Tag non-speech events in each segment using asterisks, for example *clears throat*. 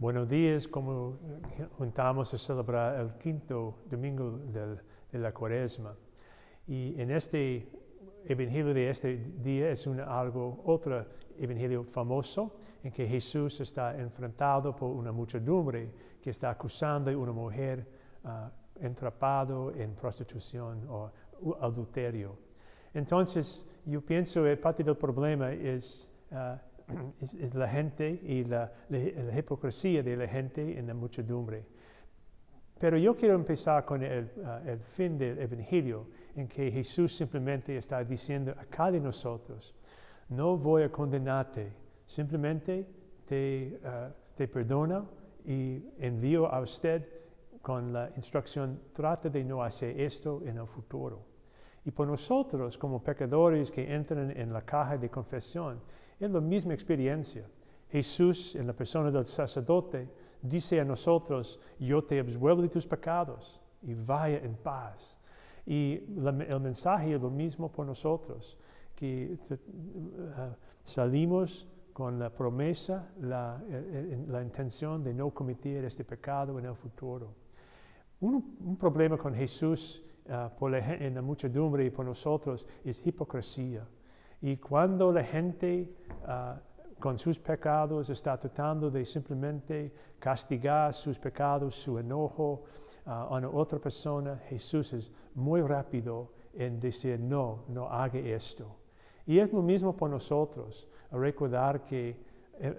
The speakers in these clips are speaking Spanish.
Buenos días, como juntamos a celebrar el quinto domingo del- de la cuaresma. Y en este evangelio de este día es un, algo, otro evangelio famoso en que Jesús está enfrentado por una muchedumbre que está acusando a una mujer ah, entrapado en prostitución o adulterio. Entonces, yo pienso que parte del problema es, ah, *clears throat* es, es la gente y la, la- la hipocresía de la gente en la muchedumbre. Pero yo quiero empezar con el, ah, el fin del Evangelio, en que Jesús simplemente está diciendo a cada de nosotros, no voy a condenarte, simplemente te, ah, te perdono y envío a usted con la instrucción, trata de no hacer esto en el futuro. Y por nosotros, como pecadores que entran en la caja de confesión, es la misma experiencia. Jesús, en la persona del sacerdote, dice a nosotros, yo te absuelvo de tus pecados y vaya en paz. Y la- el mensaje es lo mismo por nosotros, que uh, salimos con la promesa, la, eh, eh, la intención de no cometer este pecado en el futuro. Un, un problema con Jesús ah, por la en la muchedumbre y por nosotros es hipocresía. Y cuando la gente ah, con sus pecados está tratando de simplemente castigar sus pecados, su enojo ah, a una otra persona, Jesús es muy rápido en decir no, no haga esto. Y es lo mismo por nosotros, recordar que eh,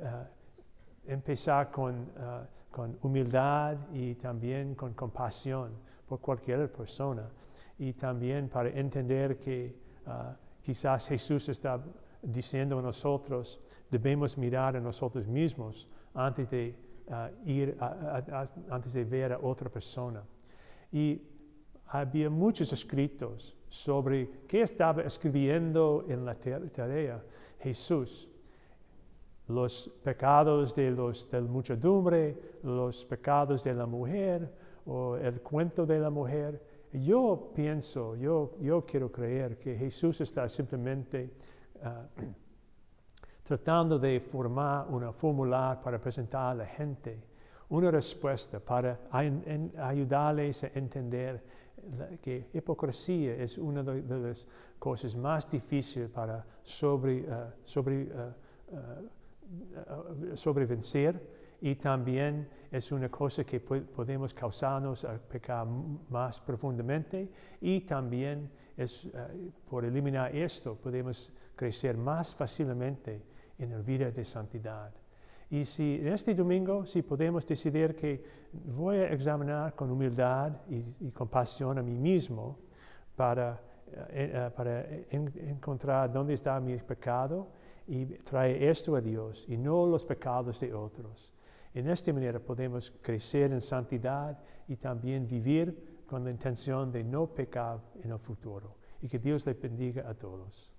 empezar con, ah, con humildad y también con compasión por cualquier persona. Y también para entender que ah, quizás Jesús está diciendo a nosotros, debemos mirar a nosotros mismos antes de ah, ir, a- a- a- antes de ver a otra persona. Y había muchos escritos sobre qué estaba escribiendo en la ta- tarea Jesús los pecados de los de la muchedumbre, los pecados de la mujer o el cuento de la mujer. Yo pienso, yo, yo quiero creer que Jesús está simplemente ah, *clears throat* tratando de formar una fórmula para presentar a la gente una respuesta para ayudarles a entender que hipocresía es una de, las cosas más difíciles para sobre, ah, sobre, ah, sobrevencer y también es una cosa que podemos causarnos a pecar más profundamente y también es, uh, por eliminar esto podemos crecer más fácilmente en la vida de santidad. Y si en este domingo, si podemos decidir que voy a examinar con humildad y, y compasión a mí mismo para, eh, eh, para en- encontrar dónde está mi pecado y traer esto a Dios y no los pecados de otros. En esta manera podemos crecer en santidad y también vivir con la intención de no pecar en el futuro. Y que Dios le bendiga a todos.